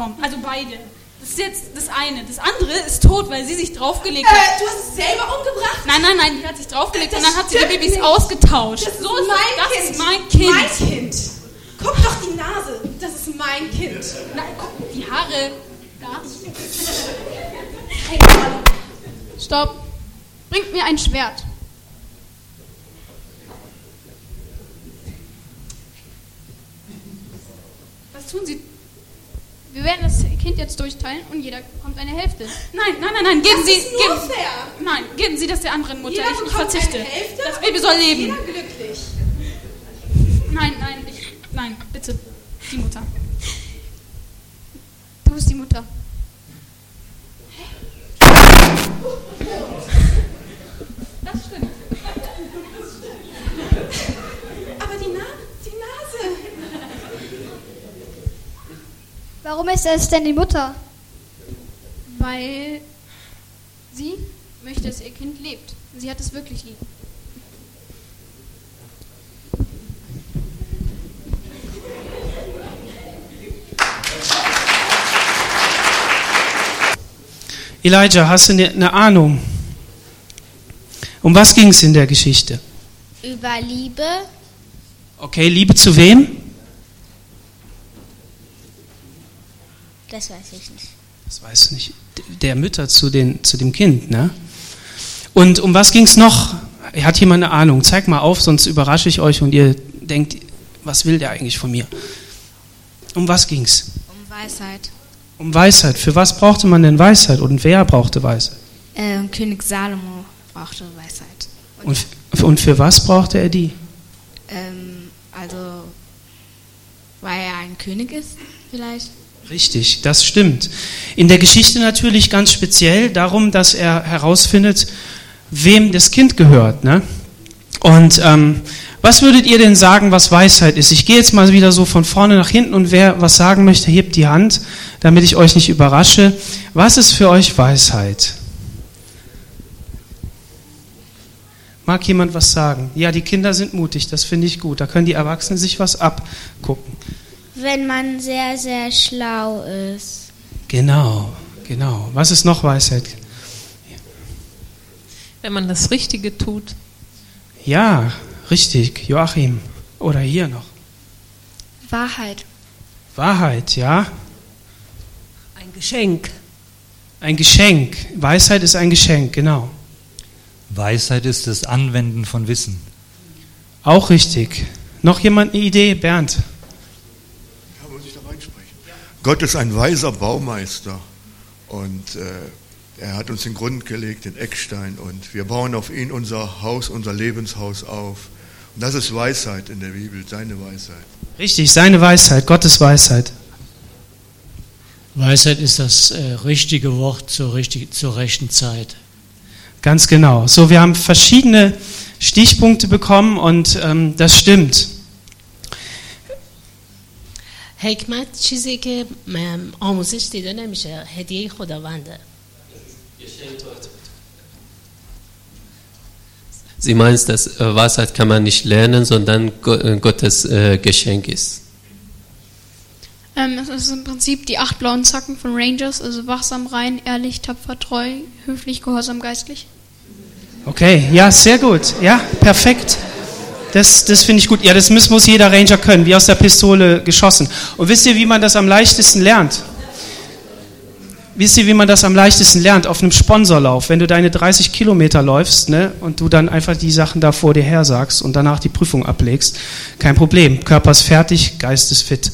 bekommen. Also beide. Das ist jetzt das eine. Das andere ist tot, weil sie sich draufgelegt Äh, hat. du hast es selber umgebracht? Nein, nein, nein, die hat sich draufgelegt Das und dann hat sie die Babys nicht. ausgetauscht. Das ist so ist mein das, das Kind. ist mein Kind. Mein Kind. Guck doch die Nase. Das ist mein Kind. Nein, guck, die Haare. Da. Stopp. Bringt mir ein Schwert. Was tun sie? Wir werden das Kind jetzt durchteilen und jeder bekommt eine Hälfte. Nein, nein, nein, nein, geben Das Sie. ist nur geben, fair. Nein, geben Sie das der anderen Mutter. Jeder ich, ich verzichte. eine Hälfte das Baby soll leben. Jeder glücklich. Nein, nein, ich, nein, bitte. Die Mutter. Du bist die Mutter. Das stimmt. Aber die, Na die Nase. Warum ist es denn die Mutter? Weil sie möchte, dass ihr Kind lebt. Sie hat es wirklich lieb. Elijah, hast du eine eine Ahnung? Um was ging es in der Geschichte? Über Liebe. Okay, Liebe zu wem? Das weiß ich nicht. Das weiß ich nicht. Der Mütter zu, den, zu dem Kind, ne? Und um was ging es noch? Hat jemand eine Ahnung? Zeig mal auf, sonst überrasche ich euch und ihr denkt, was will der eigentlich von mir? Um was ging's? Um Weisheit. Um Weisheit. Für was brauchte man denn Weisheit und wer brauchte Weisheit? Ähm, König Salomo brauchte Weisheit. Und, und für was brauchte er die? Ähm, also, weil er ein König ist, vielleicht. Richtig, das stimmt. In der Geschichte natürlich ganz speziell darum, dass er herausfindet, wem das Kind gehört. Ne? Und ähm, was würdet ihr denn sagen, was Weisheit ist? Ich gehe jetzt mal wieder so von vorne nach hinten und wer was sagen möchte, hebt die Hand, damit ich euch nicht überrasche. Was ist für euch Weisheit? Mag jemand was sagen? Ja, die Kinder sind mutig, das finde ich gut. Da können die Erwachsenen sich was abgucken. Wenn man sehr, sehr schlau ist. Genau, genau. Was ist noch Weisheit? Wenn man das Richtige tut. Ja, richtig, Joachim. Oder hier noch. Wahrheit. Wahrheit, ja. Ein Geschenk. Ein Geschenk. Weisheit ist ein Geschenk, genau. Weisheit ist das Anwenden von Wissen. Auch richtig. Noch jemand eine Idee? Bernd. Ja, muss ich da reinsprechen? Gott ist ein weiser Baumeister und äh, er hat uns den Grund gelegt, den Eckstein und wir bauen auf ihn unser Haus, unser Lebenshaus auf. Und das ist Weisheit in der Bibel, seine Weisheit. Richtig, seine Weisheit, Gottes Weisheit. Weisheit ist das äh, richtige Wort zur, richtig, zur rechten Zeit. Ganz genau. So, wir haben verschiedene Stichpunkte bekommen und ähm, das stimmt. حکمت چیزی که م- آموزش دیده نمیشه هدیه خداونده Sie meint, dass äh, Weisheit kann man nicht lernen, sondern Go- äh, Gottes äh, Geschenk ist. Ähm, es ist im Prinzip die acht blauen Zacken von Rangers, also wachsam, rein, ehrlich, tapfer, treu, höflich, gehorsam, geistlich. Okay, ja, sehr gut. Ja, perfekt. Das, das finde ich gut. Ja, das muss, muss jeder Ranger können, wie aus der Pistole geschossen. Und wisst ihr, wie man das am leichtesten lernt? Wisst ihr, wie man das am leichtesten lernt? Auf einem Sponsorlauf. Wenn du deine 30 Kilometer läufst ne, und du dann einfach die Sachen da vor dir her sagst und danach die Prüfung ablegst, kein Problem. Körper ist fertig, Geist ist fit.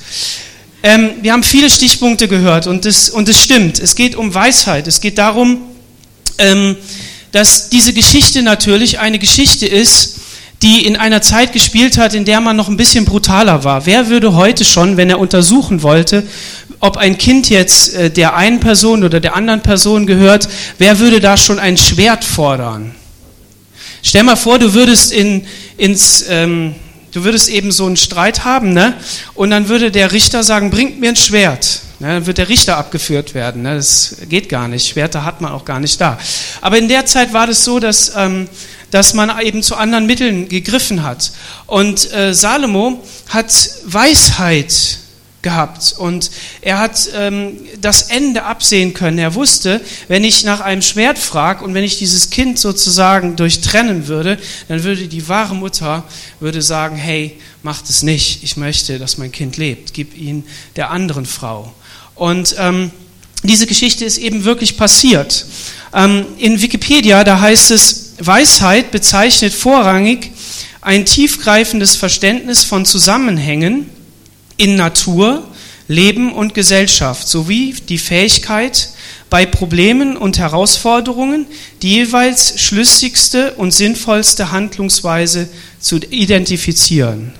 Ähm, wir haben viele Stichpunkte gehört und es und es stimmt. Es geht um Weisheit. Es geht darum, ähm, dass diese Geschichte natürlich eine Geschichte ist, die in einer Zeit gespielt hat, in der man noch ein bisschen brutaler war. Wer würde heute schon, wenn er untersuchen wollte, ob ein Kind jetzt äh, der einen Person oder der anderen Person gehört, wer würde da schon ein Schwert fordern? Stell mal vor, du würdest in, ins, ähm, du würdest eben so einen Streit haben, ne? Und dann würde der Richter sagen, bringt mir ein Schwert. Ne? Dann wird der Richter abgeführt werden. Ne? Das geht gar nicht. Schwerter hat man auch gar nicht da. Aber in der Zeit war das so, dass, ähm, dass man eben zu anderen Mitteln gegriffen hat. Und äh, Salomo hat Weisheit gehabt und er hat ähm, das Ende absehen können. Er wusste, wenn ich nach einem Schwert frage und wenn ich dieses Kind sozusagen durchtrennen würde, dann würde die wahre Mutter würde sagen, hey, macht es nicht. Ich möchte, dass mein Kind lebt. Gib ihn der anderen Frau. Und ähm, diese Geschichte ist eben wirklich passiert. Ähm, in Wikipedia, da heißt es, Weisheit bezeichnet vorrangig ein tiefgreifendes Verständnis von Zusammenhängen, in Natur, Leben und Gesellschaft sowie die Fähigkeit, bei Problemen und Herausforderungen die jeweils schlüssigste und sinnvollste Handlungsweise zu identifizieren.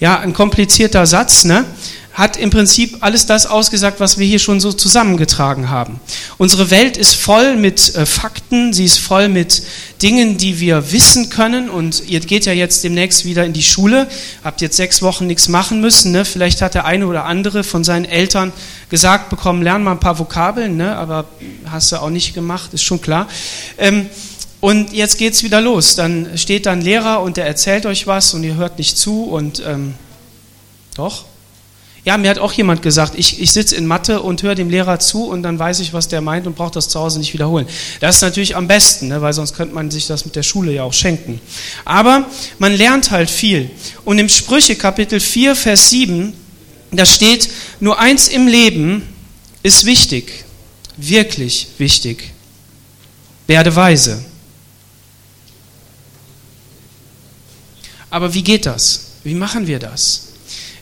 Ja, ein komplizierter Satz, ne? Hat im Prinzip alles das ausgesagt, was wir hier schon so zusammengetragen haben. Unsere Welt ist voll mit äh, Fakten, sie ist voll mit Dingen, die wir wissen können. Und ihr geht ja jetzt demnächst wieder in die Schule, habt jetzt sechs Wochen nichts machen müssen. Ne? Vielleicht hat der eine oder andere von seinen Eltern gesagt bekommen, lern mal ein paar Vokabeln, ne? aber hast du auch nicht gemacht, ist schon klar. Ähm, und jetzt geht's wieder los. Dann steht dann Lehrer und der erzählt euch was und ihr hört nicht zu und ähm, doch. Ja, mir hat auch jemand gesagt, ich, ich sitze in Mathe und höre dem Lehrer zu und dann weiß ich, was der meint und brauche das zu Hause nicht wiederholen. Das ist natürlich am besten, ne, weil sonst könnte man sich das mit der Schule ja auch schenken. Aber man lernt halt viel. Und im Sprüche Kapitel 4, Vers 7, da steht, nur eins im Leben ist wichtig, wirklich wichtig. Werde weise. Aber wie geht das? Wie machen wir das?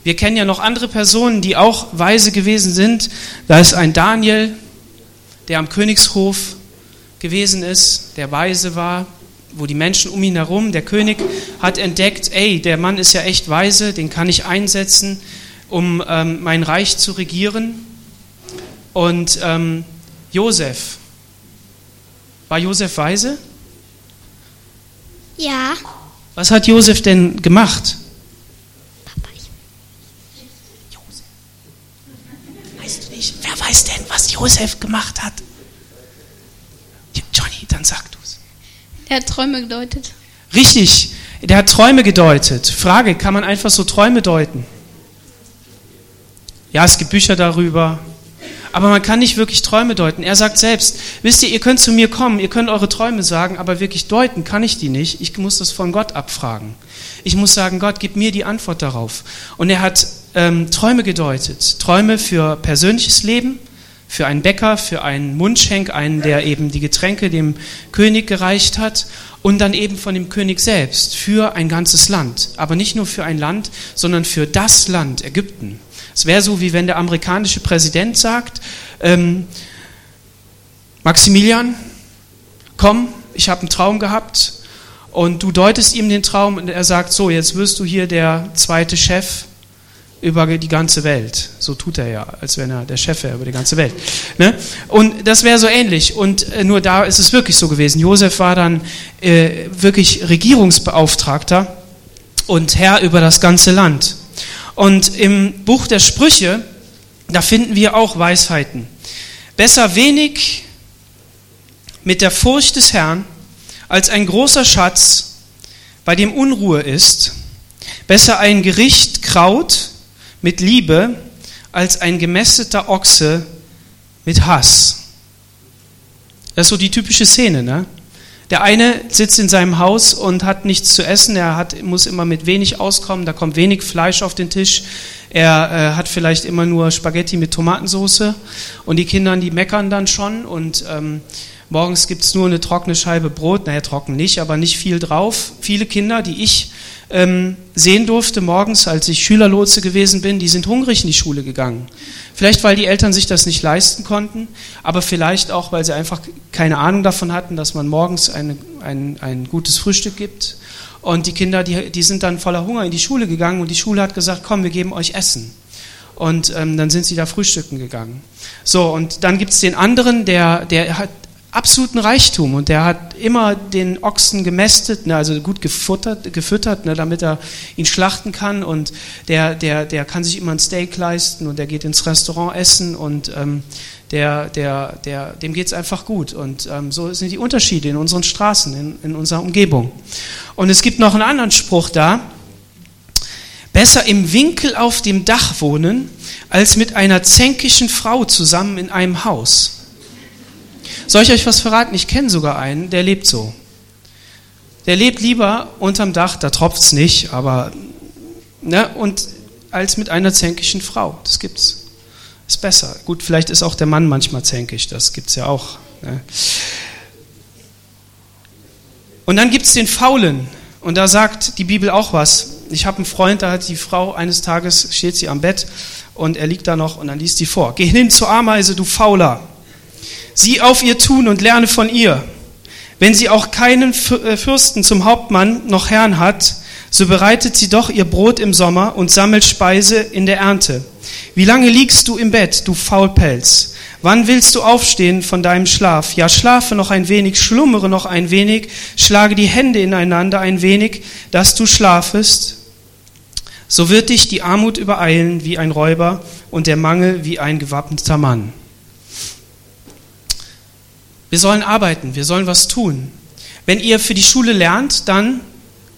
Wir kennen ja noch andere Personen, die auch weise gewesen sind. Da ist ein Daniel, der am Königshof gewesen ist, der weise war, wo die Menschen um ihn herum, der König hat entdeckt, ey, der Mann ist ja echt weise, den kann ich einsetzen, um ähm, mein Reich zu regieren. Und ähm, Josef, war Josef weise? Ja. Was hat Josef denn gemacht? Wer weiß denn, was Josef gemacht hat? Johnny, dann sag du's. Er hat Träume gedeutet. Richtig, der hat Träume gedeutet. Frage, kann man einfach so Träume deuten? Ja, es gibt Bücher darüber. Aber man kann nicht wirklich Träume deuten. Er sagt selbst, wisst ihr, ihr könnt zu mir kommen, ihr könnt eure Träume sagen, aber wirklich deuten kann ich die nicht. Ich muss das von Gott abfragen. Ich muss sagen, Gott, gib mir die Antwort darauf. Und er hat ähm, Träume gedeutet. Träume für persönliches Leben, für einen Bäcker, für einen Mundschenk, einen, der eben die Getränke dem König gereicht hat und dann eben von dem König selbst für ein ganzes Land. Aber nicht nur für ein Land, sondern für das Land Ägypten. Es wäre so, wie wenn der amerikanische Präsident sagt, ähm, Maximilian, komm, ich habe einen Traum gehabt und du deutest ihm den Traum und er sagt, so, jetzt wirst du hier der zweite Chef über die ganze Welt. So tut er ja, als wenn er der Chef wäre über die ganze Welt. Ne? Und das wäre so ähnlich. Und äh, nur da ist es wirklich so gewesen. Josef war dann äh, wirklich Regierungsbeauftragter und Herr über das ganze Land. Und im Buch der Sprüche, da finden wir auch Weisheiten. Besser wenig mit der Furcht des Herrn als ein großer Schatz, bei dem Unruhe ist. Besser ein Gericht Kraut mit Liebe als ein gemästeter Ochse mit Hass. Das ist so die typische Szene, ne? Der eine sitzt in seinem Haus und hat nichts zu essen, er hat, muss immer mit wenig auskommen, da kommt wenig Fleisch auf den Tisch, er äh, hat vielleicht immer nur Spaghetti mit Tomatensauce und die Kinder, die meckern dann schon. Und ähm, morgens gibt es nur eine trockene Scheibe Brot, naja, trocken nicht, aber nicht viel drauf. Viele Kinder, die ich ähm, sehen durfte morgens, als ich Schülerlotse gewesen bin, die sind hungrig in die Schule gegangen. Vielleicht, weil die Eltern sich das nicht leisten konnten, aber vielleicht auch, weil sie einfach keine Ahnung davon hatten, dass man morgens eine, ein, ein gutes Frühstück gibt. Und die Kinder, die, die sind dann voller Hunger in die Schule gegangen und die Schule hat gesagt, komm, wir geben euch Essen. Und ähm, dann sind sie da frühstücken gegangen. So, und dann gibt es den anderen, der, der hat absoluten Reichtum und der hat immer den Ochsen gemästet, ne, also gut gefuttert, gefüttert, ne, damit er ihn schlachten kann und der, der, der kann sich immer ein Steak leisten und der geht ins Restaurant essen und ähm, der, der, der, dem geht es einfach gut und ähm, so sind die Unterschiede in unseren Straßen, in, in unserer Umgebung. Und es gibt noch einen anderen Spruch da, Besser im Winkel auf dem Dach wohnen, als mit einer zänkischen Frau zusammen in einem Haus. Soll ich euch was verraten? Ich kenne sogar einen, der lebt so. Der lebt lieber unterm Dach, da tropft's nicht, aber ne, und als mit einer zänkischen Frau. Das gibt's. Ist besser. Gut, vielleicht ist auch der Mann manchmal zänkisch, das gibt's ja auch. Ne. Und dann gibt's den Faulen. Und da sagt die Bibel auch was. Ich habe einen Freund, da hat die Frau eines Tages, steht sie am Bett und er liegt da noch und dann liest sie vor. Geh hin zur Ameise, du Fauler. Sieh auf ihr Tun und lerne von ihr. Wenn sie auch keinen äh, Fürsten zum Hauptmann noch Herrn hat, so bereitet sie doch ihr Brot im Sommer und sammelt Speise in der Ernte. Wie lange liegst du im Bett, du Faulpelz? Wann willst du aufstehen von deinem Schlaf? Ja, schlafe noch ein wenig, schlummere noch ein wenig, schlage die Hände ineinander ein wenig, dass du schlafest. So wird dich die Armut übereilen wie ein Räuber und der Mangel wie ein gewappneter Mann. Wir sollen arbeiten, wir sollen was tun. Wenn ihr für die Schule lernt, dann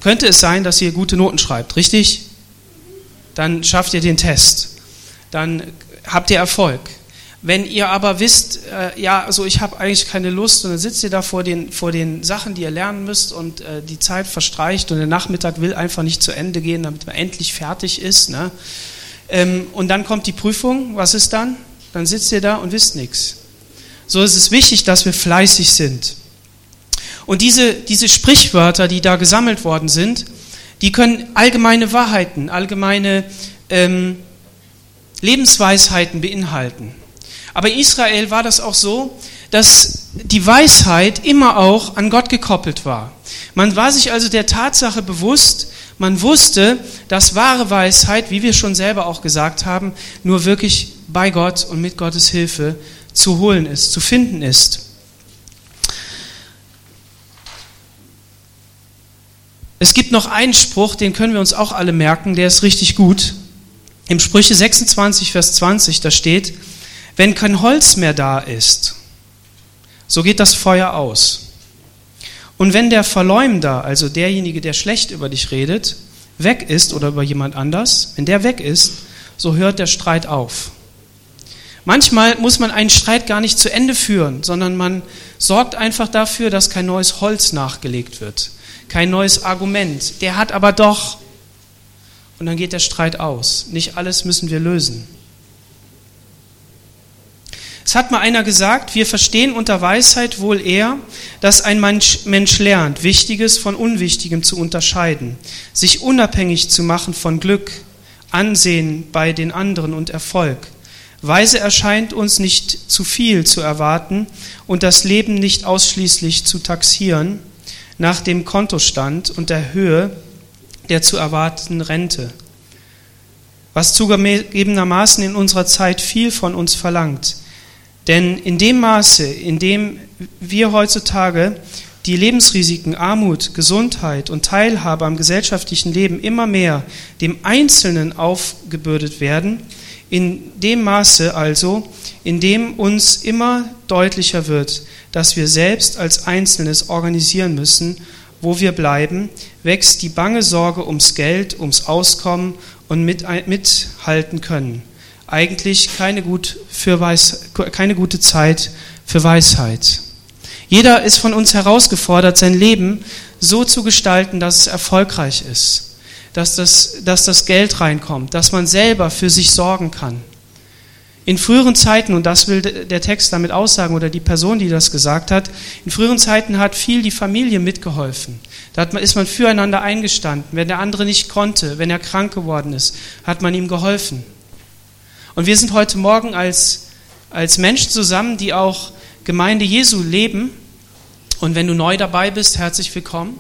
könnte es sein, dass ihr gute Noten schreibt, richtig? Dann schafft ihr den Test. Dann habt ihr Erfolg. Wenn ihr aber wisst, äh, ja, also ich habe eigentlich keine Lust und dann sitzt ihr da vor den, vor den Sachen, die ihr lernen müsst und äh, die Zeit verstreicht und der Nachmittag will einfach nicht zu Ende gehen, damit man endlich fertig ist. Ne? Ähm, und dann kommt die Prüfung, was ist dann? Dann sitzt ihr da und wisst nichts. So ist es wichtig, dass wir fleißig sind. Und diese, diese Sprichwörter, die da gesammelt worden sind, die können allgemeine Wahrheiten, allgemeine ähm, Lebensweisheiten beinhalten. Aber in Israel war das auch so, dass die Weisheit immer auch an Gott gekoppelt war. Man war sich also der Tatsache bewusst, man wusste, dass wahre Weisheit, wie wir schon selber auch gesagt haben, nur wirklich bei Gott und mit Gottes Hilfe zu holen ist, zu finden ist. Es gibt noch einen Spruch, den können wir uns auch alle merken, der ist richtig gut. Im Sprüche 26, Vers 20, da steht, wenn kein Holz mehr da ist, so geht das Feuer aus. Und wenn der Verleumder, also derjenige, der schlecht über dich redet, weg ist oder über jemand anders, wenn der weg ist, so hört der Streit auf. Manchmal muss man einen Streit gar nicht zu Ende führen, sondern man sorgt einfach dafür, dass kein neues Holz nachgelegt wird, kein neues Argument. Der hat aber doch. Und dann geht der Streit aus. Nicht alles müssen wir lösen. Es hat mal einer gesagt, wir verstehen unter Weisheit wohl eher, dass ein Mensch, lernt, Wichtiges von Unwichtigem zu unterscheiden, sich unabhängig zu machen von Glück, Ansehen bei den anderen und Erfolg Weise erscheint uns nicht zu viel zu erwarten und das Leben nicht ausschließlich zu taxieren nach dem Kontostand und der Höhe der zu erwartenden Rente, was zugegebenermaßen in unserer Zeit viel von uns verlangt. Denn in dem Maße, in dem wir heutzutage die Lebensrisiken Armut, Gesundheit und Teilhabe am gesellschaftlichen Leben immer mehr dem Einzelnen aufgebürdet werden, in dem Maße also, in dem uns immer deutlicher wird, dass wir selbst als Einzelnes organisieren müssen, wo wir bleiben, wächst die bange Sorge ums Geld, ums Auskommen und mit, mithalten können. Eigentlich keine, gut für Weis, keine gute Zeit für Weisheit. Jeder ist von uns herausgefordert, sein Leben so zu gestalten, dass es erfolgreich ist dass das, dass das Geld reinkommt, dass man selber für sich sorgen kann. In früheren Zeiten, und das will der Text damit aussagen, oder die Person, die das gesagt hat, in früheren Zeiten hat viel die Familie mitgeholfen. Da ist man füreinander eingestanden. Wenn der andere nicht konnte, wenn er krank geworden ist, hat man ihm geholfen. Und wir sind heute Morgen als, als Menschen zusammen, die auch Gemeinde Jesu leben. Und wenn du neu dabei bist, herzlich willkommen.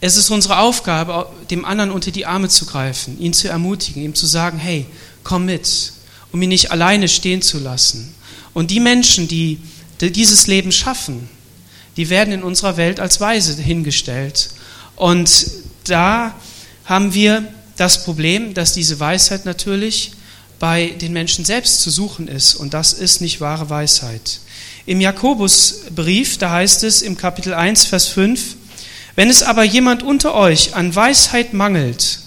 Es ist unsere Aufgabe, dem anderen unter die Arme zu greifen, ihn zu ermutigen, ihm zu sagen, hey, komm mit, um ihn nicht alleine stehen zu lassen. Und die Menschen, die, die dieses Leben schaffen, die werden in unserer Welt als Weise hingestellt. Und da haben wir das Problem, dass diese Weisheit natürlich bei den Menschen selbst zu suchen ist. Und das ist nicht wahre Weisheit. Im Jakobusbrief, da heißt es im Kapitel 1, Vers 5, wenn es aber jemand unter euch an Weisheit mangelt,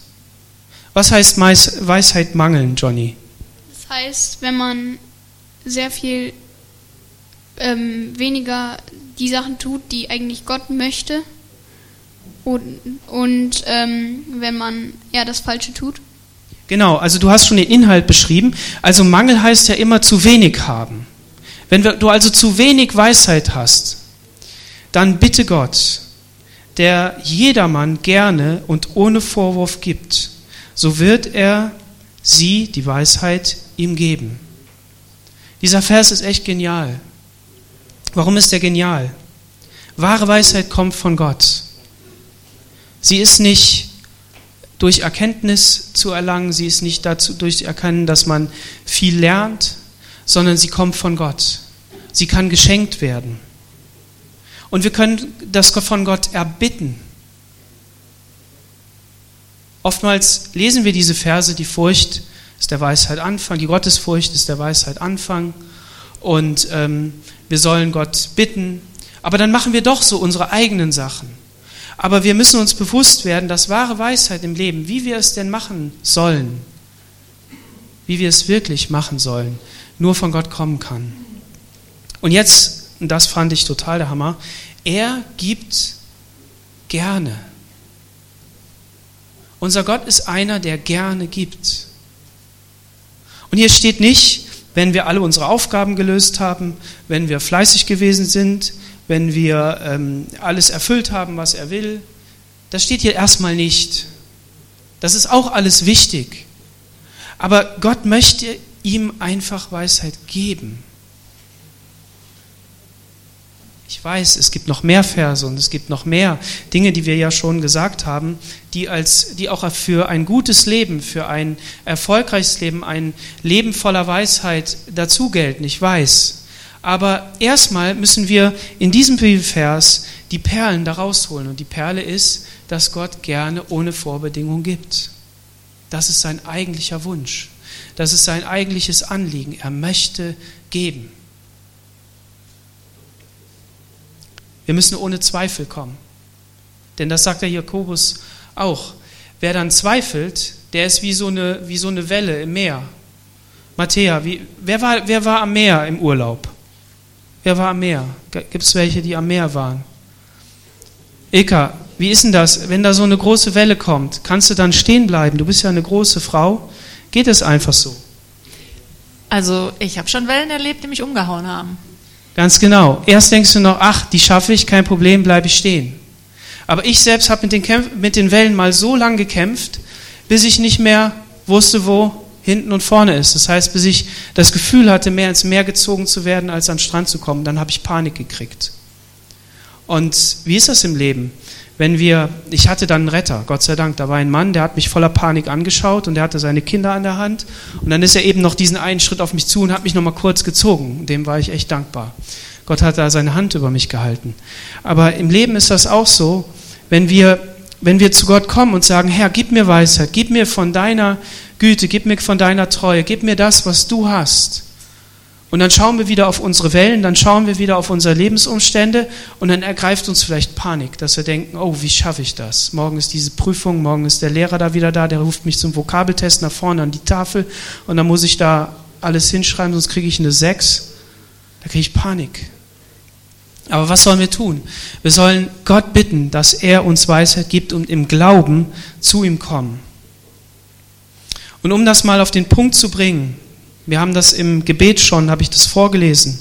Was heißt Weisheit mangeln, Johnny? Das heißt, wenn man sehr viel ähm, weniger die Sachen tut, die eigentlich Gott möchte und, und ähm, wenn man eher das Falsche tut. Genau, also du hast schon den Inhalt beschrieben. Also Mangel heißt ja immer zu wenig haben. Wenn du also zu wenig Weisheit hast, dann bitte Gott, der jedermann gerne und ohne Vorwurf gibt, so wird er sie, die Weisheit, ihm geben. Dieser Vers ist echt genial. Warum ist er genial? Wahre Weisheit kommt von Gott. Sie ist nicht durch Erkenntnis zu erlangen, sie ist nicht dazu durch Erkennen, dass man viel lernt, sondern sie kommt von Gott. Sie kann geschenkt werden. Und wir können das von Gott erbitten. Oftmals lesen wir diese Verse, die Furcht ist der Weisheit Anfang, die Gottesfurcht ist der Weisheit Anfang und ähm, wir sollen Gott bitten, aber dann machen wir doch so unsere eigenen Sachen. Aber wir müssen uns bewusst werden, dass wahre Weisheit im Leben, wie wir es denn machen sollen, wie wir es wirklich machen sollen, nur von Gott kommen kann. Und jetzt, und das fand ich total der Hammer, er gibt gerne. Unser Gott ist einer, der gerne gibt. Und hier steht nicht, wenn wir alle unsere Aufgaben gelöst haben, wenn wir fleißig gewesen sind, wenn wir ähm, alles erfüllt haben, was er will. Das steht hier erstmal nicht. Das ist auch alles wichtig. Aber Gott möchte ihm einfach Weisheit geben. Ich weiß, es gibt noch mehr Verse und es gibt noch mehr Dinge, die wir ja schon gesagt haben, die, als, die auch für ein gutes Leben, für ein erfolgreiches Leben, ein Leben voller Weisheit dazu gelten. Ich weiß. Aber erstmal müssen wir in diesem Bibelvers die Perlen da rausholen. Und die Perle ist, dass Gott gerne ohne Vorbedingung gibt. Das ist sein eigentlicher Wunsch. Das ist sein eigentliches Anliegen. Er möchte geben. Wir müssen ohne Zweifel kommen. Denn das sagt der Jakobus auch. Wer dann zweifelt, der ist wie so eine, wie so eine Welle im Meer. Matthäa, wie, wer, war, wer war am Meer im Urlaub? Wer war am Meer? Gibt es welche, die am Meer waren? Eka, wie ist denn das, wenn da so eine große Welle kommt? Kannst du dann stehen bleiben? Du bist ja eine große Frau. Geht es einfach so? Also ich habe schon Wellen erlebt, die mich umgehauen haben. Ganz genau. Erst denkst du noch, ach, die schaffe ich, kein Problem, bleibe ich stehen. Aber ich selbst habe mit, den mit den Wellen mal so lang gekämpft, bis ich nicht mehr wusste, wo hinten und vorne ist. Das heißt, bis ich das Gefühl hatte, mehr ins Meer gezogen zu werden, als an den Strand zu kommen. Dann habe ich Panik gekriegt. Und wie ist das im Leben? Wenn wir, ich hatte dann einen Retter, Gott sei Dank, da war ein Mann, der hat mich voller Panik angeschaut und der hatte seine Kinder an der Hand und dann ist er eben noch diesen einen Schritt auf mich zu und hat mich nochmal kurz gezogen. Dem war ich echt dankbar. Gott hat da seine Hand über mich gehalten. Aber im Leben ist das auch so, wenn wir, wenn wir zu Gott kommen und sagen, Herr, gib mir Weisheit, gib mir von deiner Güte, gib mir von deiner Treue, gib mir das, was du hast. Und dann schauen wir wieder auf unsere Wellen, dann schauen wir wieder auf unsere Lebensumstände und dann ergreift uns vielleicht Panik, dass wir denken, oh, wie schaffe ich das? Morgen ist diese Prüfung, morgen ist der Lehrer da wieder da, der ruft mich zum Vokabeltest nach vorne an die Tafel und dann muss ich da alles hinschreiben, sonst kriege ich eine 6. Da kriege ich Panik. Aber was sollen wir tun? Wir sollen Gott bitten, dass er uns Weisheit gibt und im Glauben zu ihm kommen. Und um das mal auf den Punkt zu bringen, wir haben das im Gebet schon, habe ich das vorgelesen.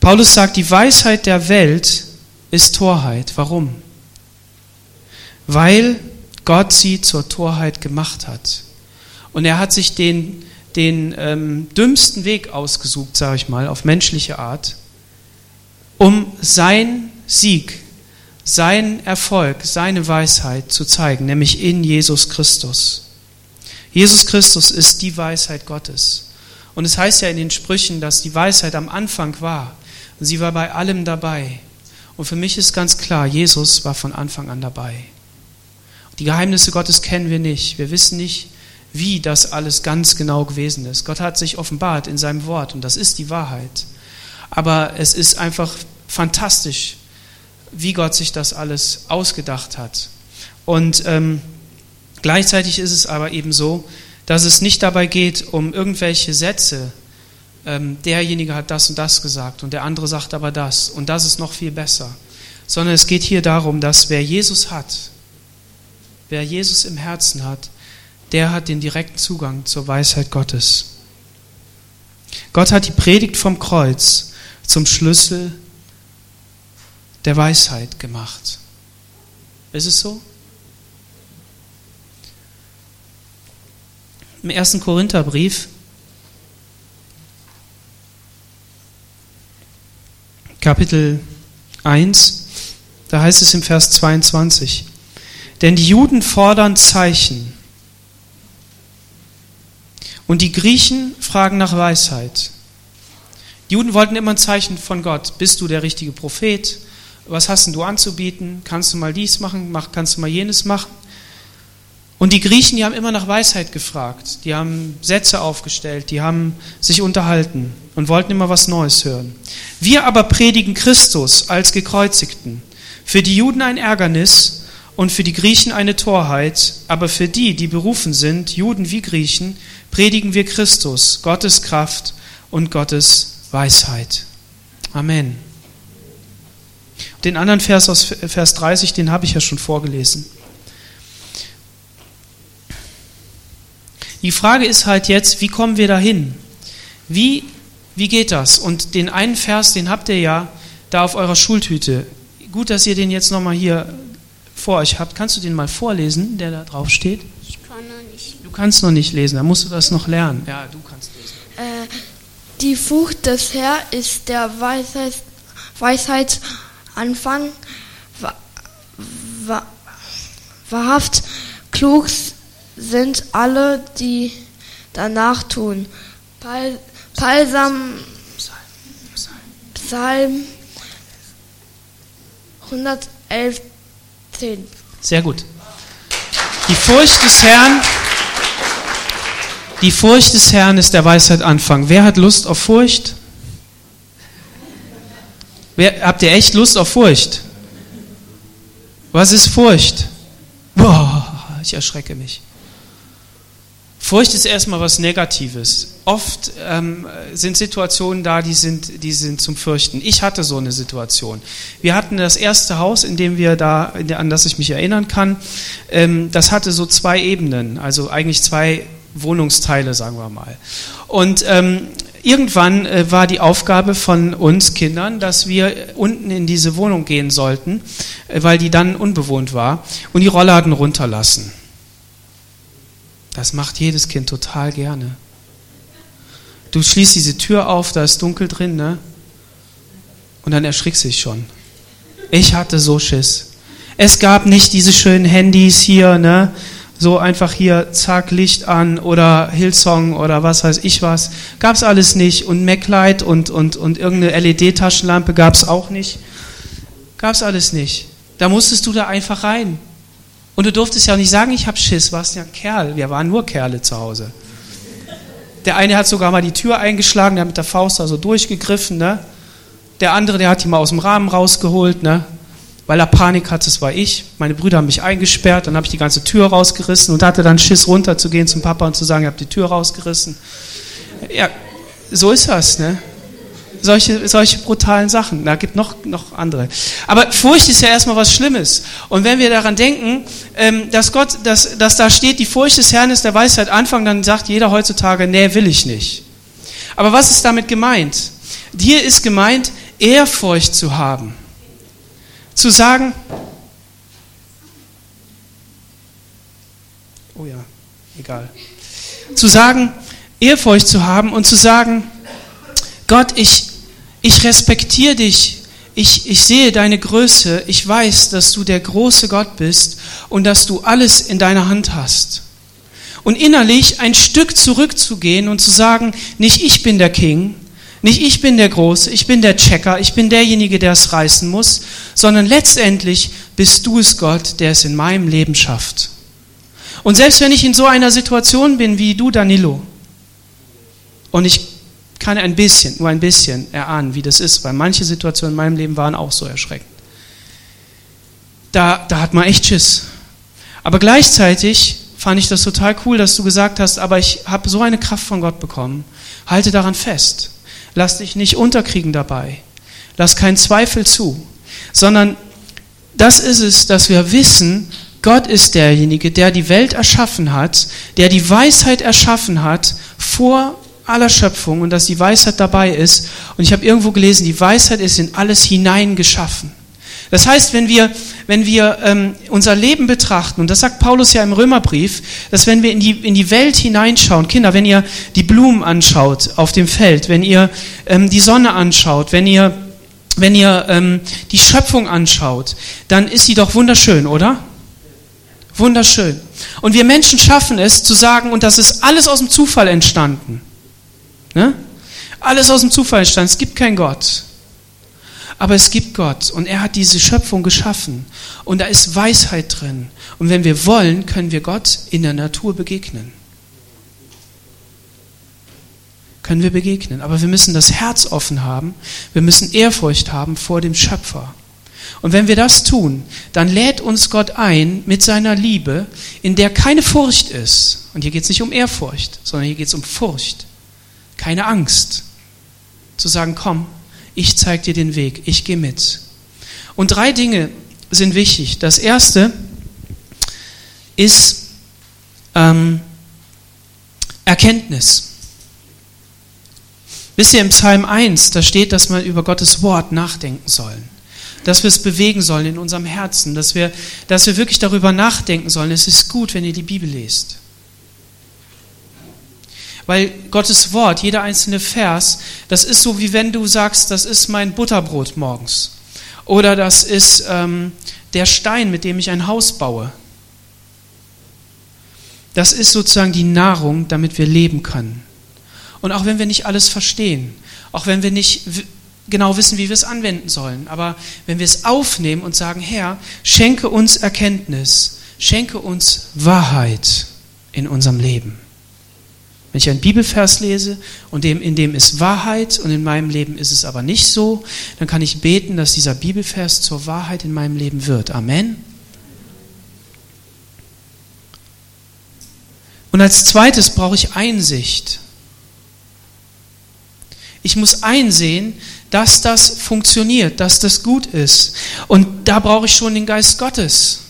Paulus sagt, die Weisheit der Welt ist Torheit. Warum? Weil Gott sie zur Torheit gemacht hat. Und er hat sich den, den ähm, dümmsten Weg ausgesucht, sage ich mal, auf menschliche Art, um sein Sieg, sein Erfolg, seine Weisheit zu zeigen, nämlich in Jesus Christus. Jesus Christus ist die Weisheit Gottes. Und es heißt ja in den Sprüchen, dass die Weisheit am Anfang war. Und sie war bei allem dabei. Und für mich ist ganz klar, Jesus war von Anfang an dabei. Die Geheimnisse Gottes kennen wir nicht. Wir wissen nicht, wie das alles ganz genau gewesen ist. Gott hat sich offenbart in seinem Wort und das ist die Wahrheit. Aber es ist einfach fantastisch, wie Gott sich das alles ausgedacht hat. Und ähm, Gleichzeitig ist es aber eben so, dass es nicht dabei geht, um irgendwelche Sätze, ähm, derjenige hat das und das gesagt und der andere sagt aber das und das ist noch viel besser, sondern es geht hier darum, dass wer Jesus hat, wer Jesus im Herzen hat, der hat den direkten Zugang zur Weisheit Gottes. Gott hat die Predigt vom Kreuz zum Schlüssel der Weisheit gemacht. Ist es so? Im ersten Korintherbrief, Kapitel 1, da heißt es im Vers 22, denn die Juden fordern Zeichen und die Griechen fragen nach Weisheit. Die Juden wollten immer ein Zeichen von Gott. Bist du der richtige Prophet? Was hast denn du anzubieten? Kannst du mal dies machen? Kannst du mal jenes machen? Und die Griechen, die haben immer nach Weisheit gefragt. Die haben Sätze aufgestellt, die haben sich unterhalten und wollten immer was Neues hören. Wir aber predigen Christus als Gekreuzigten. Für die Juden ein Ärgernis und für die Griechen eine Torheit, aber für die, die berufen sind, Juden wie Griechen, predigen wir Christus, Gottes Kraft und Gottes Weisheit. Amen. Den anderen Vers aus Vers 30, den habe ich ja schon vorgelesen. Die Frage ist halt jetzt, wie kommen wir dahin? Wie, wie geht das? Und den einen Vers, den habt ihr ja da auf eurer Schultüte. Gut, dass ihr den jetzt nochmal hier vor euch habt. Kannst du den mal vorlesen, der da drauf steht? Ich kann noch nicht. Du kannst noch nicht lesen, dann musst du das noch lernen. Ja, du kannst lesen. Äh, die Frucht des Herrn ist der Weisheit, Weisheitsanfang. Wahrhaft klug sind alle, die danach tun. Psalm, Psalm 111, 10. Sehr gut. Die Furcht des Herrn, die Furcht des Herrn ist der Weisheit Anfang. Wer hat Lust auf Furcht? Wer, habt ihr echt Lust auf Furcht? Was ist Furcht? Boah, ich erschrecke mich. Furcht ist erstmal was Negatives. Oft ähm, sind Situationen da, die sind, die sind zum Fürchten. Ich hatte so eine Situation. Wir hatten das erste Haus, in dem wir da, an das ich mich erinnern kann, ähm, das hatte so zwei Ebenen, also eigentlich zwei Wohnungsteile, sagen wir mal. Und ähm, irgendwann äh, war die Aufgabe von uns Kindern, dass wir unten in diese Wohnung gehen sollten, äh, weil die dann unbewohnt war und die Rollladen runterlassen. Das macht jedes Kind total gerne. Du schließt diese Tür auf, da ist dunkel drin, ne? Und dann erschrickst du dich schon. Ich hatte so Schiss. Es gab nicht diese schönen Handys hier, ne? So einfach hier, zack, Licht an oder Hillsong oder was weiß ich was. Gab's alles nicht. Und MacLight und, und, und irgendeine LED-Taschenlampe gab's auch nicht. Gab's alles nicht. Da musstest du da einfach rein. Und du durftest ja auch nicht sagen, ich habe Schiss, warst ja ein Kerl. Wir waren nur Kerle zu Hause. Der eine hat sogar mal die Tür eingeschlagen, der hat mit der Faust da so durchgegriffen. Ne? Der andere, der hat die mal aus dem Rahmen rausgeholt, ne? weil er Panik hatte, das war ich. Meine Brüder haben mich eingesperrt, dann habe ich die ganze Tür rausgerissen und hatte dann Schiss runterzugehen zum Papa und zu sagen, ich habe die Tür rausgerissen. Ja, so ist das. Ne? Solche, solche brutalen Sachen. Da gibt noch, noch andere. Aber Furcht ist ja erstmal was Schlimmes. Und wenn wir daran denken, ähm, dass Gott, dass, dass da steht, die Furcht des Herrn ist der Weisheit Anfang, dann sagt jeder heutzutage, nee, will ich nicht. Aber was ist damit gemeint? Hier ist gemeint, Ehrfurcht zu haben. Zu sagen, oh ja, egal. Zu sagen, Ehrfurcht zu haben und zu sagen, Gott, ich, ich respektiere dich, ich, ich sehe deine Größe, ich weiß, dass du der große Gott bist und dass du alles in deiner Hand hast. Und innerlich ein Stück zurückzugehen und zu sagen, nicht ich bin der King, nicht ich bin der Große, ich bin der Checker, ich bin derjenige, der es reißen muss, sondern letztendlich bist du es Gott, der es in meinem Leben schafft. Und selbst wenn ich in so einer Situation bin wie du, Danilo, und ich kann ein bisschen, nur ein bisschen erahnen, wie das ist, weil manche Situationen in meinem Leben waren auch so erschreckend. Da, da hat man echt Schiss. Aber gleichzeitig fand ich das total cool, dass du gesagt hast, aber ich habe so eine Kraft von Gott bekommen. Halte daran fest. Lass dich nicht unterkriegen dabei. Lass keinen Zweifel zu, sondern das ist es, dass wir wissen, Gott ist derjenige, der die Welt erschaffen hat, der die Weisheit erschaffen hat vor aller Schöpfung und dass die Weisheit dabei ist. Und ich habe irgendwo gelesen, die Weisheit ist in alles hineingeschaffen. Das heißt, wenn wir, wenn wir ähm, unser Leben betrachten, und das sagt Paulus ja im Römerbrief, dass wenn wir in die, in die Welt hineinschauen, Kinder, wenn ihr die Blumen anschaut auf dem Feld, wenn ihr ähm, die Sonne anschaut, wenn ihr, wenn ihr ähm, die Schöpfung anschaut, dann ist sie doch wunderschön, oder? Wunderschön. Und wir Menschen schaffen es zu sagen, und das ist alles aus dem Zufall entstanden. Ne? Alles aus dem Zufall entstanden. Es gibt keinen Gott. Aber es gibt Gott und er hat diese Schöpfung geschaffen und da ist Weisheit drin. Und wenn wir wollen, können wir Gott in der Natur begegnen. Können wir begegnen. Aber wir müssen das Herz offen haben. Wir müssen Ehrfurcht haben vor dem Schöpfer. Und wenn wir das tun, dann lädt uns Gott ein mit seiner Liebe, in der keine Furcht ist. Und hier geht es nicht um Ehrfurcht, sondern hier geht es um Furcht. Keine Angst. Zu sagen, komm, ich zeige dir den Weg, ich gehe mit. Und drei Dinge sind wichtig. Das erste ist ähm, Erkenntnis. Wisst ihr, im Psalm 1, da steht, dass man über Gottes Wort nachdenken soll. Dass wir es bewegen sollen in unserem Herzen, dass wir, dass wir wirklich darüber nachdenken sollen. Es ist gut, wenn ihr die Bibel lest. Weil Gottes Wort, jeder einzelne Vers, das ist so, wie wenn du sagst, das ist mein Butterbrot morgens. Oder das ist ähm, der Stein, mit dem ich ein Haus baue. Das ist sozusagen die Nahrung, damit wir leben können. Und auch wenn wir nicht alles verstehen, auch wenn wir nicht genau wissen, wie wir es anwenden sollen, aber wenn wir es aufnehmen und sagen, Herr, schenke uns Erkenntnis, schenke uns Wahrheit in unserem Leben. Wenn ich einen Bibelvers lese und dem, in dem ist Wahrheit und in meinem Leben ist es aber nicht so, dann kann ich beten, dass dieser Bibelvers zur Wahrheit in meinem Leben wird. Amen. Und als zweites brauche ich Einsicht. Ich muss einsehen, dass das funktioniert, dass das gut ist. Und da brauche ich schon den Geist Gottes.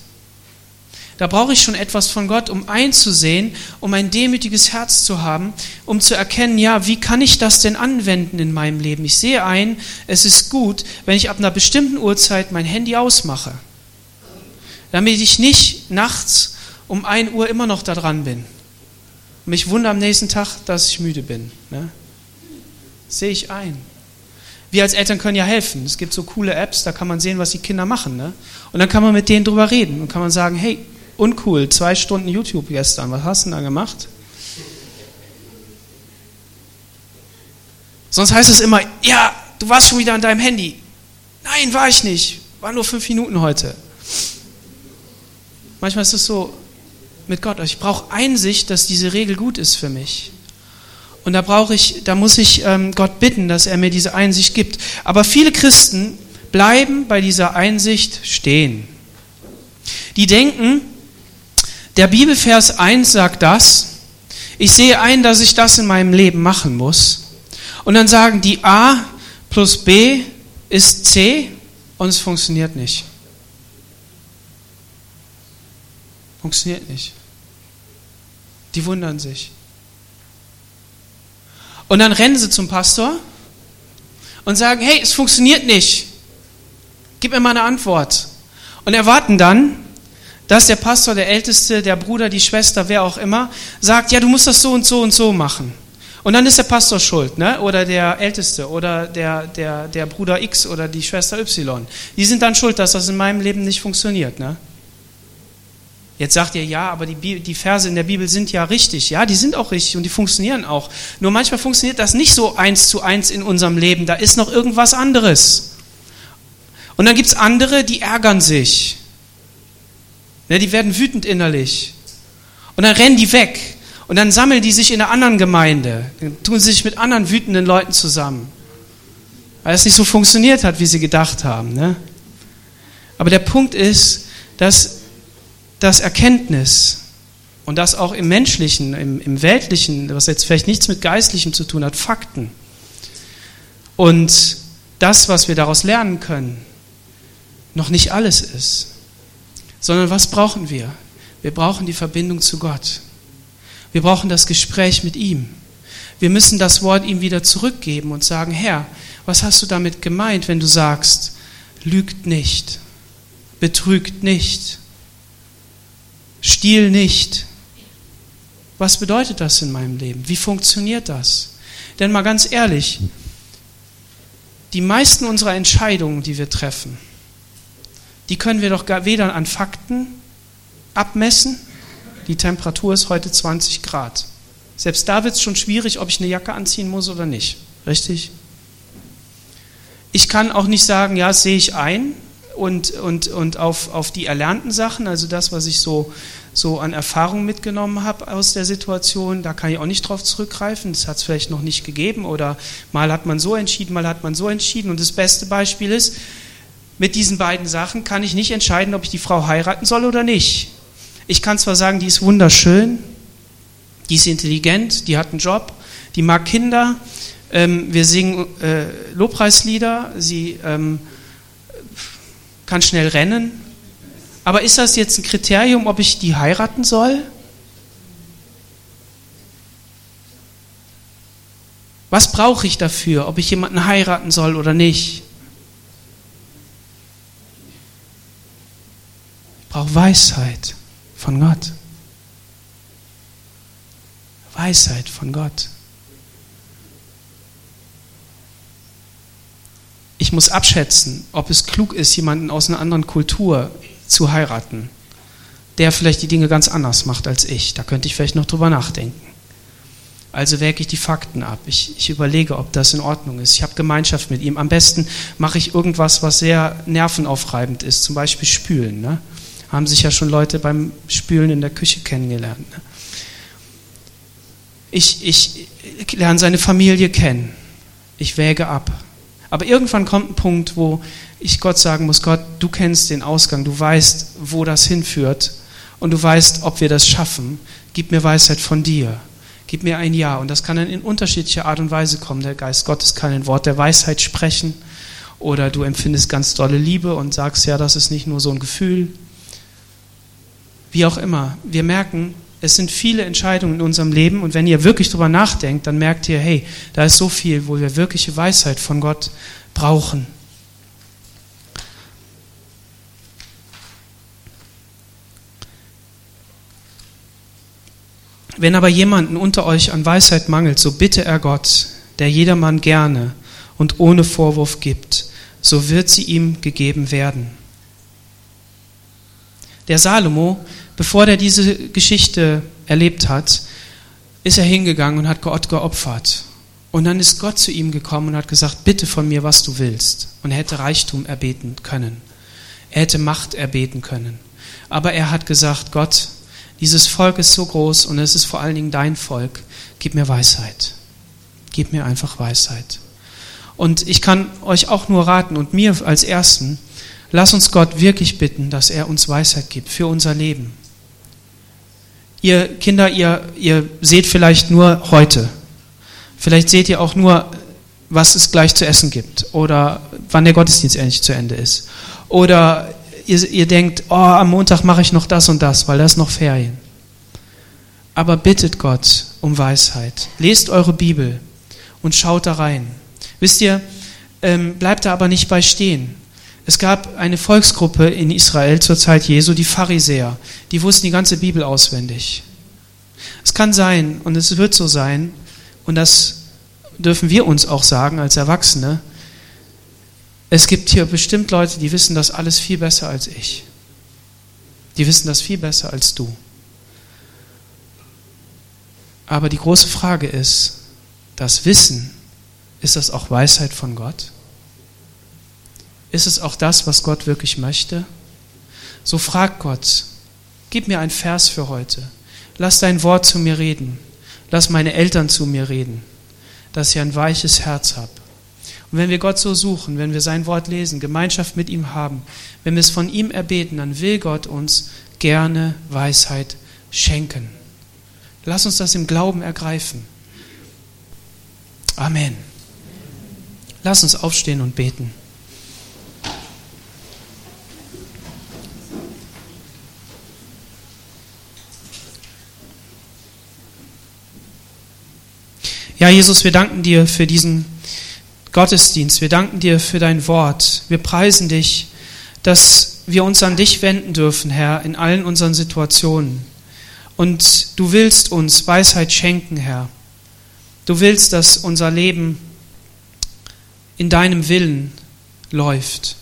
Da brauche ich schon etwas von Gott, um einzusehen, um ein demütiges Herz zu haben, um zu erkennen, ja, wie kann ich das denn anwenden in meinem Leben? Ich sehe ein, es ist gut, wenn ich ab einer bestimmten Uhrzeit mein Handy ausmache, damit ich nicht nachts um 1 Uhr immer noch da dran bin und mich wundere am nächsten Tag, dass ich müde bin. Ne? Sehe ich ein. Wir als Eltern können ja helfen. Es gibt so coole Apps, da kann man sehen, was die Kinder machen. Ne? Und dann kann man mit denen drüber reden und kann man sagen, hey, uncool, zwei Stunden YouTube gestern, was hast du denn da gemacht? Sonst heißt es immer, ja, du warst schon wieder an deinem Handy. Nein, war ich nicht. War nur fünf Minuten heute. Manchmal ist es so mit Gott. Ich brauche Einsicht, dass diese Regel gut ist für mich. Und da brauche ich, da muss ich ähm, Gott bitten, dass er mir diese Einsicht gibt. Aber viele Christen bleiben bei dieser Einsicht stehen. Die denken, der Bibelvers 1 sagt das. Ich sehe ein, dass ich das in meinem Leben machen muss. Und dann sagen die A plus B ist C und es funktioniert nicht. Funktioniert nicht. Die wundern sich. Und dann rennen sie zum Pastor und sagen, hey, es funktioniert nicht. Gib mir mal eine Antwort. Und erwarten dann, dass der Pastor, der Älteste, der Bruder, die Schwester, wer auch immer, sagt, ja, du musst das so und so und so machen. Und dann ist der Pastor schuld, ne? oder der Älteste, oder der, der, der Bruder X oder die Schwester Y. Die sind dann schuld, dass das in meinem Leben nicht funktioniert. Ne? Jetzt sagt ihr, ja, aber die, die Verse in der Bibel sind ja richtig. Ja, die sind auch richtig und die funktionieren auch. Nur manchmal funktioniert das nicht so eins zu eins in unserem Leben. Da ist noch irgendwas anderes. Und dann gibt es andere, die ärgern sich. Ne, die werden wütend innerlich. Und dann rennen die weg. Und dann sammeln die sich in einer anderen Gemeinde. Dann tun sie sich mit anderen wütenden Leuten zusammen. Weil es nicht so funktioniert hat, wie sie gedacht haben. Ne? Aber der Punkt ist, dass das Erkenntnis, Und das auch im menschlichen, im, im weltlichen, was jetzt vielleicht nichts mit geistlichem zu tun hat, Fakten. Und das, was wir daraus lernen können, noch nicht alles ist. Sondern was brauchen wir? Wir brauchen die Verbindung zu Gott. Wir brauchen das Gespräch mit ihm. Wir müssen das Wort ihm wieder zurückgeben und sagen, Herr, was hast du damit gemeint, wenn du sagst, lügt nicht, betrügt nicht, stiehl nicht. Was bedeutet das in meinem Leben? Wie funktioniert das? Denn mal ganz ehrlich, die meisten unserer Entscheidungen, die wir treffen, die können wir doch weder an Fakten abmessen, die Temperatur ist heute 20 Grad. Selbst da wird es schon schwierig, ob ich eine Jacke anziehen muss oder nicht. Richtig? Ich kann auch nicht sagen, ja, sehe ich ein und, und, und auf, auf die erlernten Sachen, also das, was ich so, so an Erfahrung mitgenommen habe aus der Situation, da kann ich auch nicht drauf zurückgreifen. Das hat es vielleicht noch nicht gegeben oder mal hat man so entschieden, mal hat man so entschieden. Und das beste Beispiel ist, mit diesen beiden Sachen kann ich nicht entscheiden, ob ich die Frau heiraten soll oder nicht. Ich kann zwar sagen, die ist wunderschön, die ist intelligent, die hat einen Job, die mag Kinder, ähm, wir singen äh, Lobpreislieder, sie ähm, kann schnell rennen. Aber ist das jetzt ein Kriterium, ob ich die heiraten soll? Was brauche ich dafür, ob ich jemanden heiraten soll oder nicht? Brauche Weisheit von Gott. Weisheit von Gott. ich muss abschätzen, ob es klug ist, jemanden aus einer anderen Kultur zu heiraten, der vielleicht die Dinge ganz anders macht als ich. Da könnte ich vielleicht noch drüber nachdenken. Also wäge ich die Fakten ab. Ich, ich überlege, ob das in Ordnung ist. Ich habe Gemeinschaft mit ihm. Am besten mache ich irgendwas, was sehr nervenaufreibend ist, zum Beispiel Spülen. Ne? Haben sich ja schon Leute beim Spülen in der Küche kennengelernt. Ne? Ich, ich lerne seine Familie kennen. Ich wäge ab. Aber irgendwann kommt ein Punkt, wo ich Gott sagen muss, Gott, du kennst den Ausgang, du weißt, wo das hinführt und du weißt, ob wir das schaffen. Gib mir Weisheit von dir. Gib mir ein Ja. Und das kann dann in unterschiedlicher Art und Weise kommen. Der Geist Gottes kann ein Wort der Weisheit sprechen oder du empfindest ganz dolle Liebe und sagst, ja, das ist nicht nur so ein Gefühl. Wie auch immer. Wir merken, es sind viele Entscheidungen in unserem Leben und wenn ihr wirklich darüber nachdenkt, dann merkt ihr, hey, da ist so viel, wo wir wirkliche Weisheit von Gott brauchen. Wenn aber jemanden unter euch an Weisheit mangelt, so bitte er Gott, der jedermann gerne und ohne Vorwurf gibt, so wird sie ihm gegeben werden. Der Salomo bevor er diese Geschichte erlebt hat, ist er hingegangen und hat Gott geopfert. Und dann ist Gott zu ihm gekommen und hat gesagt, bitte von mir, was du willst. Und er hätte Reichtum erbeten können. Er hätte Macht erbeten können. Aber er hat gesagt, Gott, dieses Volk ist so groß und es ist vor allen Dingen dein Volk. Gib mir Weisheit. Gib mir einfach Weisheit. Und ich kann euch auch nur raten und mir als Ersten, lass uns Gott wirklich bitten, dass er uns Weisheit gibt für unser Leben. Ihr Kinder, ihr, ihr seht vielleicht nur heute. Vielleicht seht ihr auch nur, was es gleich zu essen gibt oder wann der Gottesdienst endlich zu Ende ist. Oder ihr, ihr denkt, oh, am Montag mache ich noch das und das, weil da ist noch Ferien. Aber bittet Gott um Weisheit. Lest eure Bibel und schaut da rein. Wisst ihr, ähm, bleibt da aber nicht bei stehen. Es gab eine Volksgruppe in Israel zur Zeit Jesu, die Pharisäer. Die wussten die ganze Bibel auswendig. Es kann sein und es wird so sein, und das dürfen wir uns auch sagen als Erwachsene, es gibt hier bestimmt Leute, die wissen das alles viel besser als ich. Die wissen das viel besser als du. Aber die große Frage ist, das Wissen, ist das auch Weisheit von Gott? Ist es auch das, was Gott wirklich möchte? So frag Gott, gib mir ein Vers für heute. Lass dein Wort zu mir reden. Lass meine Eltern zu mir reden, dass ich ein weiches Herz habe. Und wenn wir Gott so suchen, wenn wir sein Wort lesen, Gemeinschaft mit ihm haben, wenn wir es von ihm erbeten, dann will Gott uns gerne Weisheit schenken. Lass uns das im Glauben ergreifen. Amen. Lass uns aufstehen und beten. Ja, Jesus, wir danken dir für diesen Gottesdienst. Wir danken dir für dein Wort. Wir preisen dich, dass wir uns an dich wenden dürfen, Herr, in allen unseren Situationen. Und du willst uns Weisheit schenken, Herr. Du willst, dass unser Leben in deinem Willen läuft.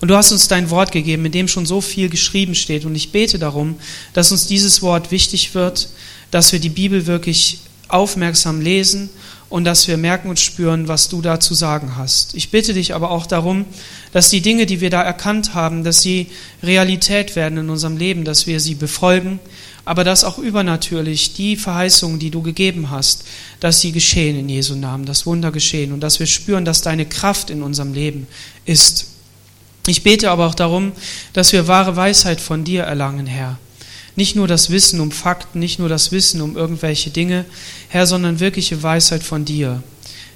Und du hast uns dein Wort gegeben, in dem schon so viel geschrieben steht. Und ich bete darum, dass uns dieses Wort wichtig wird, dass wir die Bibel wirklich aufmerksam lesen und dass wir merken und spüren, was du da zu sagen hast. Ich bitte dich aber auch darum, dass die Dinge, die wir da erkannt haben, dass sie Realität werden in unserem Leben, dass wir sie befolgen, aber dass auch übernatürlich die Verheißungen, die du gegeben hast, dass sie geschehen in Jesu Namen, das Wunder geschehen und dass wir spüren, dass deine Kraft in unserem Leben ist. Ich bete aber auch darum, dass wir wahre Weisheit von dir erlangen, Herr nicht nur das Wissen um Fakten, nicht nur das Wissen um irgendwelche Dinge, Herr, sondern wirkliche Weisheit von dir.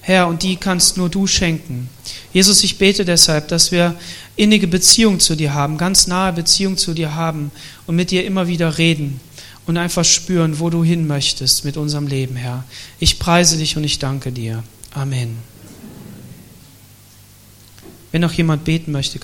Herr, und die kannst nur du schenken. Jesus, ich bete deshalb, dass wir innige Beziehung zu dir haben, ganz nahe Beziehung zu dir haben und mit dir immer wieder reden und einfach spüren, wo du hin möchtest mit unserem Leben, Herr. Ich preise dich und ich danke dir. Amen. Wenn noch jemand beten möchte,